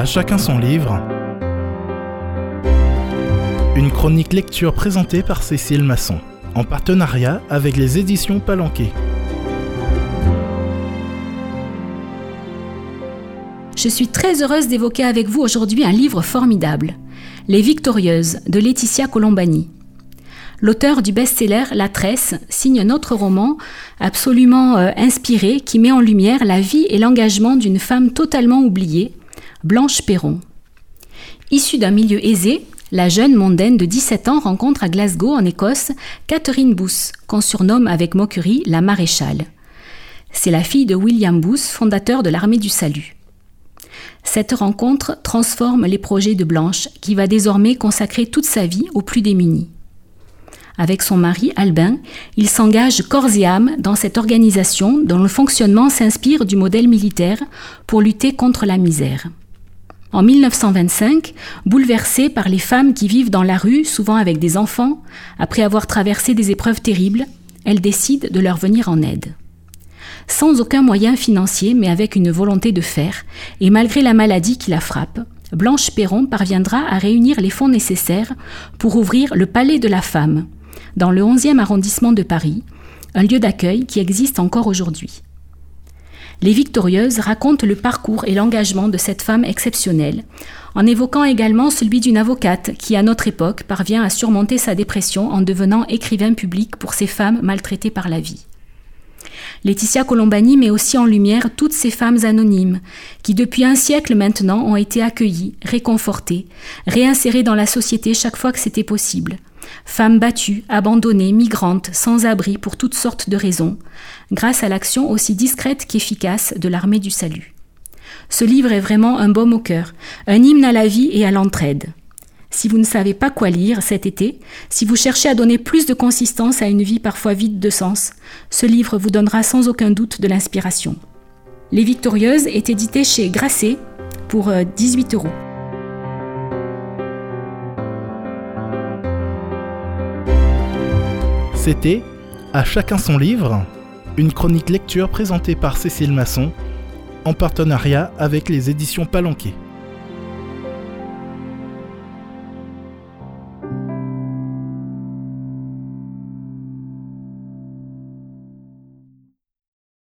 À chacun son livre. Une chronique lecture présentée par Cécile Masson, en partenariat avec les éditions Palanquet. Je suis très heureuse d'évoquer avec vous aujourd'hui un livre formidable, Les Victorieuses de Laetitia Colombani. L'auteur du best-seller La Tresse signe un autre roman absolument euh, inspiré qui met en lumière la vie et l'engagement d'une femme totalement oubliée, Blanche Perron. Issue d'un milieu aisé, la jeune mondaine de 17 ans rencontre à Glasgow, en Écosse, Catherine Booth, qu'on surnomme avec moquerie la maréchale. C'est la fille de William Booth, fondateur de l'armée du salut. Cette rencontre transforme les projets de Blanche, qui va désormais consacrer toute sa vie aux plus démunis. Avec son mari Albin, il s'engage corps et âme dans cette organisation dont le fonctionnement s'inspire du modèle militaire pour lutter contre la misère. En 1925, bouleversée par les femmes qui vivent dans la rue, souvent avec des enfants, après avoir traversé des épreuves terribles, elle décide de leur venir en aide sans aucun moyen financier, mais avec une volonté de faire, et malgré la maladie qui la frappe, Blanche Perron parviendra à réunir les fonds nécessaires pour ouvrir le Palais de la Femme, dans le 11e arrondissement de Paris, un lieu d'accueil qui existe encore aujourd'hui. Les Victorieuses racontent le parcours et l'engagement de cette femme exceptionnelle, en évoquant également celui d'une avocate qui, à notre époque, parvient à surmonter sa dépression en devenant écrivain public pour ces femmes maltraitées par la vie. Laetitia Colombani met aussi en lumière toutes ces femmes anonymes qui, depuis un siècle maintenant, ont été accueillies, réconfortées, réinsérées dans la société chaque fois que c'était possible. Femmes battues, abandonnées, migrantes, sans abri pour toutes sortes de raisons, grâce à l'action aussi discrète qu'efficace de l'armée du salut. Ce livre est vraiment un baume au cœur, un hymne à la vie et à l'entraide. Si vous ne savez pas quoi lire cet été, si vous cherchez à donner plus de consistance à une vie parfois vide de sens, ce livre vous donnera sans aucun doute de l'inspiration. Les Victorieuses est édité chez Grasset pour 18 euh, euros. C'était À chacun son livre, une chronique lecture présentée par Cécile Masson en partenariat avec les éditions Palanquet.